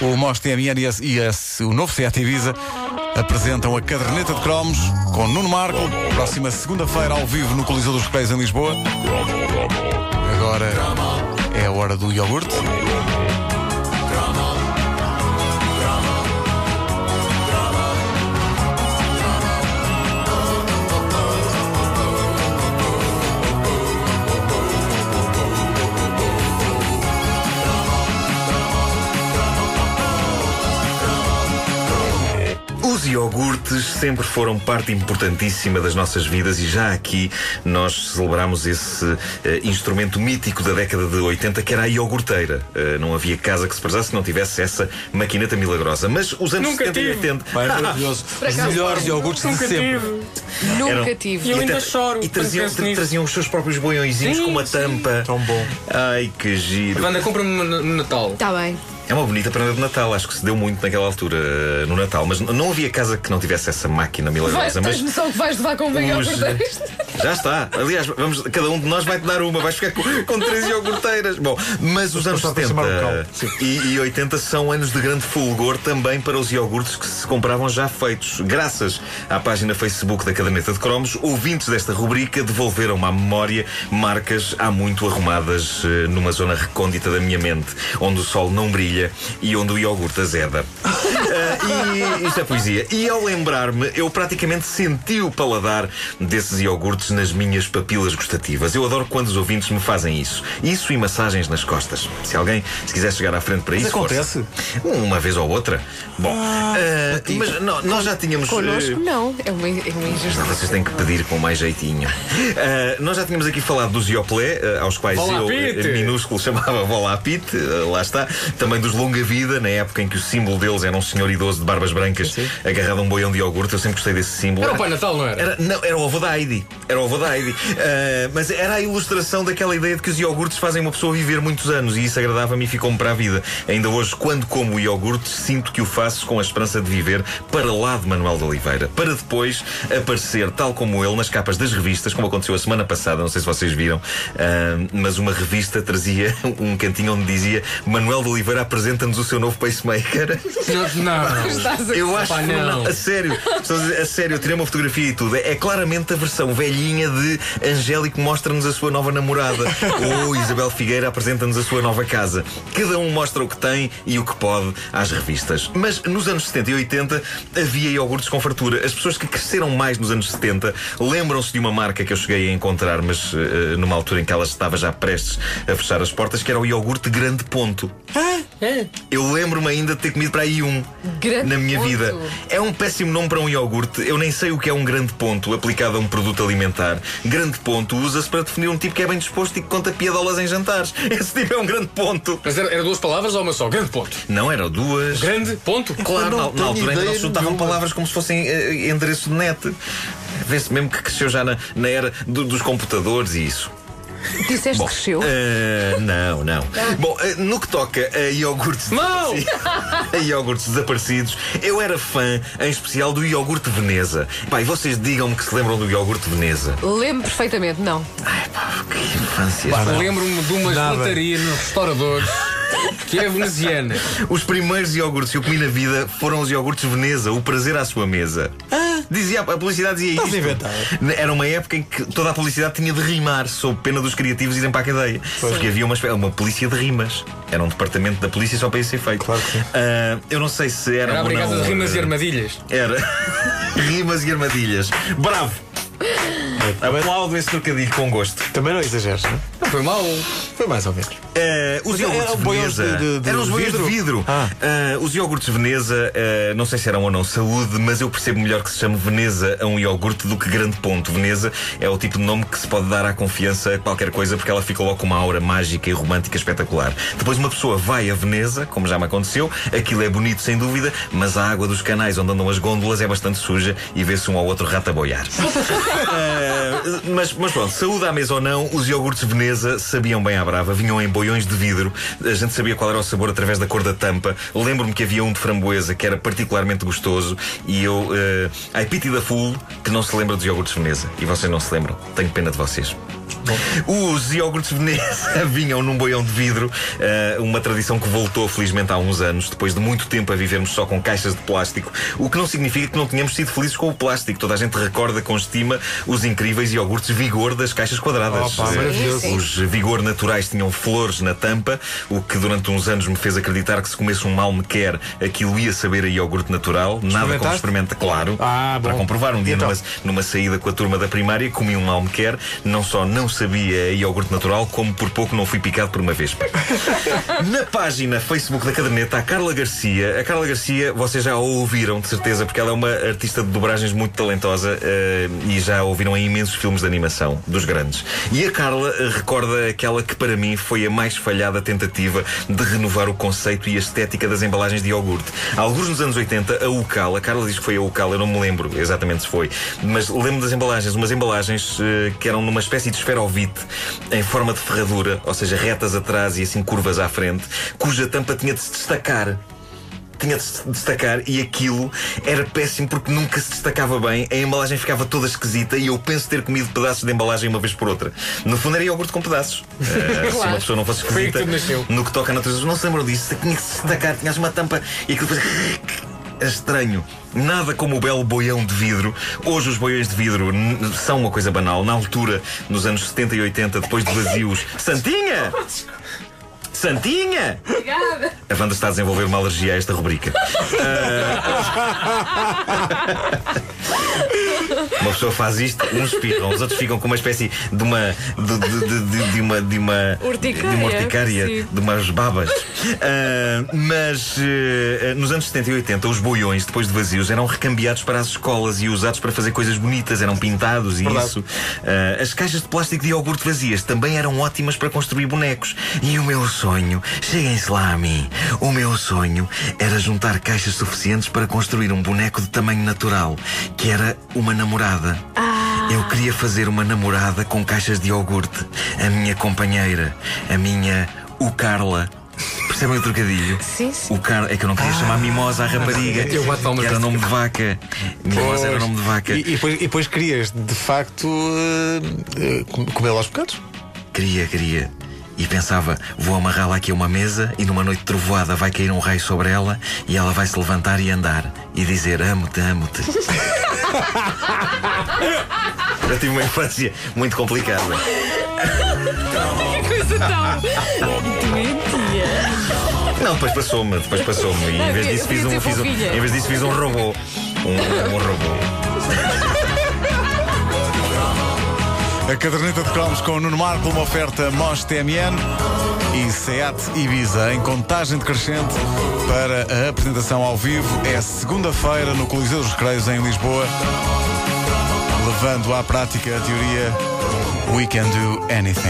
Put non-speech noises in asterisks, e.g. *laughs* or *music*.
O Most TMN e, o novo Seat Ibiza apresentam a caderneta de cromos com Nuno Marco, próxima segunda-feira ao vivo no Coliseu dos Recreios em Lisboa. Agora é a hora do iogurte. Os iogurtes sempre foram parte importantíssima das nossas vidas e já aqui nós celebramos esse eh, instrumento mítico da década de 80 que era a iogurteira. Eh, não havia casa que se precisasse que não tivesse essa maquineta milagrosa. Mas os anos Nunca 70 e tive. 80 Maravilhoso. *laughs* Os melhores iogurtes de Nunca sempre. tive. Nunca eram- tive. E eu e ainda choro E traziam, traziam os seus próprios boiõezinhos Sim, com uma sim. tampa. Tão bom. Ai, que giro. Wanda, compra-me no Natal. Está bem. É uma bonita prenda de Natal, acho que se deu muito naquela altura, eh, no Natal. Mas não havia casa que não tivesse essa máquina Vai, milagrosa. Mas tens noção que vais levar com ao os- Já está. Aliás, vamos, cada um de nós vai-te dar uma. Vais ficar com, com três iogurteiras. Bom, mas os anos passar para 70 chamar o cão. Sim. e, e 80 são anos de grande fulgor também para os iogurtes que se compravam já feitos. Graças à página Facebook da Caderneta de Cromos, ouvintes desta rubrica devolveram-me à memória marcas há muito arrumadas eh, numa zona recôndita da minha mente, onde o sol não brilha e onde o iogurte azeda. E isto é poesia. E ao lembrar-me, eu praticamente senti o paladar desses iogurtes nas minhas papilas gustativas. Eu adoro quando os ouvintes me fazem isso. Isso e massagens nas costas. Se alguém se quiser chegar à frente para isso. acontece? força. Uma vez ou outra. Bom, ah, mas nó- nós já tínhamos. Connosco, eh, não. É uma, é uma injustiça. vocês têm que pedir com mais jeitinho. Ah, nós já tínhamos aqui falado dos Ioplé, ah, aos quais Volá eu, Pite. eh, minúsculo, *laughs* chamava Volá Pite, ah, lá está. Também dos Longa Vida, na época em que o símbolo deles era um senhor idoso de barbas brancas agarrado a um boião de iogurte. Eu sempre gostei desse símbolo. Era o Pai Natal, não era? Era, não, era o avô da Heidi. Era o avô da Heidi. *laughs* Ah, mas era a ilustração daquela ideia de que os iogurtes fazem uma pessoa viver muitos anos e isso agradava-me e ficou-me para a vida. Ainda hoje, quando como o iogurte, sinto que o faço com a esperança de viver para lá de Manuel de Oliveira. Para depois aparecer, tal como ele, nas capas das revistas, como aconteceu a semana passada, não sei se vocês viram, ah, mas uma revista trazia *laughs* um cantinho onde dizia Manuel de Oliveira apresenta-nos o seu novo pacemaker. Não, não. *laughs* A- Eu acho Pá, que não. a sério, estou a, dizer, a sério, eu tirei uma fotografia e tudo. É claramente a versão velhinha de Angélico mostra-nos a sua nova namorada. *laughs* Ou Isabel Figueira apresenta-nos a sua nova casa. Cada um mostra o que tem e o que pode às revistas. Mas nos anos 70 e 80 havia iogurtes com fartura. As pessoas que cresceram mais nos anos 70 lembram-se de uma marca que eu cheguei a encontrar, mas eh, numa altura em que ela estava já prestes a fechar as portas, que era o iogurte Grande Ponto. É. Eu lembro-me ainda de ter comido para aí um Grande na minha Ponto. vida. É um péssimo nome para um iogurte. Eu nem sei o que é um grande ponto aplicado a um produto alimentar. Grande ponto usa-se para definir um tipo que é bem disposto e que conta piadolas em jantares. *laughs* Esse tipo é um grande ponto. Mas era, era duas palavras ou uma só? Grande ponto. Não eram duas. Grande ponto. Claro, não na, na altura ainda se juntavam palavras como se fossem eh, endereço de net. Vê-se mesmo que cresceu já na, na era do- dos computadores e isso. Disseste Bom, que cresceu. eh, não, não. Bom, eh, no que toca a iogurtes Mau! *laughs* a iogurtes desaparecidos, eu era fã, em especial, do iogurte Veneza. Pai, vocês digam-me que se lembram do iogurte Veneza. Lembro perfeitamente, não. Ai, pá, que infância. Lembro-me de uma Nada. gelataria nos restauradores que é veneziana. Os primeiros iogurtes que eu comi na vida foram os iogurtes Veneza, o prazer à sua mesa. Dizia, a publicidade dizia Estás isto. a inventar. Era uma época em que toda a publicidade tinha de rimar, sob pena dos criativos irem para a cadeia. Porque havia uma, uma polícia de rimas. Era um departamento da polícia só para isso ser feito. Claro que sim. Ah, eu não sei se era. Era a não, de rimas e ah, armadilhas. Era. *laughs* rimas e armadilhas. Bravo! Aplaudo esse trocadilho com gosto. Também não exageres, não é? Não foi mal. Foi mais ou menos. Eh, os Mas iogurtes eram boiões Veneza. de- de- de eram os boiões de vidro. Ah. Eh, os iogurtes Veneza, eh, não sei se eram ou não saúde, mas eu percebo melhor que se chame Veneza a um iogurte do que grande ponto. Veneza é o tipo de nome que se pode dar à confiança a qualquer coisa porque ela fica logo com uma aura mágica e romântica espetacular. Depois uma pessoa vai a Veneza, como já me aconteceu, aquilo é bonito sem dúvida, mas a água dos canais onde andam as gôndolas é bastante suja e vê-se um ao outro rato a boiar. *laughs* Eh, mas, mas pronto, saúde à mesa ou não, os iogurtes Veneza sabiam bem à brava, vinham em boiões de vidro, a gente sabia qual era o sabor através da cor da tampa. Lembro-me que havia um de framboesa que era particularmente gostoso e eu, uh, I pity da fool, que não se lembra dos iogurtes Veneza. E vocês não se lembram. Tenho pena de vocês. Os iogurtes Veneza *laughs* vinham num boião de vidro, eh, uma tradição que voltou felizmente há uns anos, depois de muito tempo a vivermos só com caixas de plástico, o que não significa que não tenhamos sido felizes com o plástico. Toda a gente recorda com estima os incríveis iogurtes Vigor das caixas quadradas. Opa. Os Vigor naturais tinham flores na tampa, o que durante uns anos me fez acreditar que se comesse um mal me quer, aquilo ia saber a iogurte natural. Nada como experimenta, claro. Ah. Para comprovar, um dia Então? numa, numa saída com a turma da primária, comi um mal me quer, não só não sabia a iogurte natural, como por pouco não fui picado por uma vespa. *laughs* Na página Facebook da caderneta, a Carla Garcia. A Carla Garcia, vocês já a ouviram, de certeza, porque ela é uma artista de dobragens muito talentosa eh, e já a ouviram em imensos filmes de animação, dos grandes. E a Carla eh, recorda aquela que para mim foi a mais falhada tentativa de renovar o conceito e a estética das embalagens de iogurte. Alguns nos anos 80, a Ucal, a Carla diz que foi a Ucal, eu não me lembro exatamente se foi, mas lembro das embalagens, umas embalagens eh, que eram numa espécie de esferovite em forma de ferradura, ou seja, retas atrás e assim curvas à frente, cuja tampa tinha de se destacar tinha de se destacar e aquilo era péssimo porque nunca se destacava bem, a embalagem ficava toda esquisita e eu penso ter comido pedaços de embalagem uma vez por outra. No fundo era iogurte com pedaços. *laughs* Eh, Se Claro. uma pessoa não fosse que esquisita nasceu. no que toca a natureza, não se lembram disso, tinha que se destacar, tinhas uma tampa e aquilo depois. Era estranho. Nada como o belo boião de vidro. Hoje os boiões de vidro são uma coisa banal. Na altura, nos anos 70 e 80, depois de vazios. Santinha! Santinha! Obrigada. A Wanda está a desenvolver uma alergia a esta rubrica. *laughs* *laughs* *laughs* Ah, uma pessoa faz isto, uns espirram, os outros ficam com uma espécie de uma. de, de- de- de- de uma. de uma. Urticária, de uma urticária, sim. de umas babas. Ah, mas eh, nos anos 70 e 80, os boiões, depois de vazios, eram recambiados para as escolas e usados para fazer coisas bonitas, eram pintados e Verdade. isso. Ah, as caixas de plástico de iogurte vazias também eram ótimas para construir bonecos. E o meu sonho, cheguem-se lá a mim, o meu sonho era juntar caixas suficientes para construir um boneco de tamanho natural, que era uma namorada. Eu queria fazer uma namorada com caixas de iogurte. A minha companheira, a minha, o Carla. Percebem o trocadilho? Sim, sim. O Car... É que eu não queria chamar Mimosa à rapariga. Eu bato palmas que era nome de vaca. Mimosa era nome de vaca. E, e depois, e depois querias, de facto, eh, com- comê-la aos bocados? Queria, queria. E pensava, vou amarrá-la aqui a uma mesa e numa noite trovoada vai cair um raio sobre ela e ela vai se levantar e andar e dizer amo-te, amo-te. *laughs* Eu tive uma infância muito complicada. Que coisa tão doentia. Não, depois passou-me, depois passou-me. E em vez disso fiz um, fiz um, em vez disso fiz um robô. Um, um robô. A caderneta de cromos com o Nuno Marco, uma oferta Mosh TMN e Seat Ibiza em contagem decrescente para a apresentação ao vivo. É segunda-feira no Coliseu dos Recreios em Lisboa, levando à prática a teoria We Can Do Anything.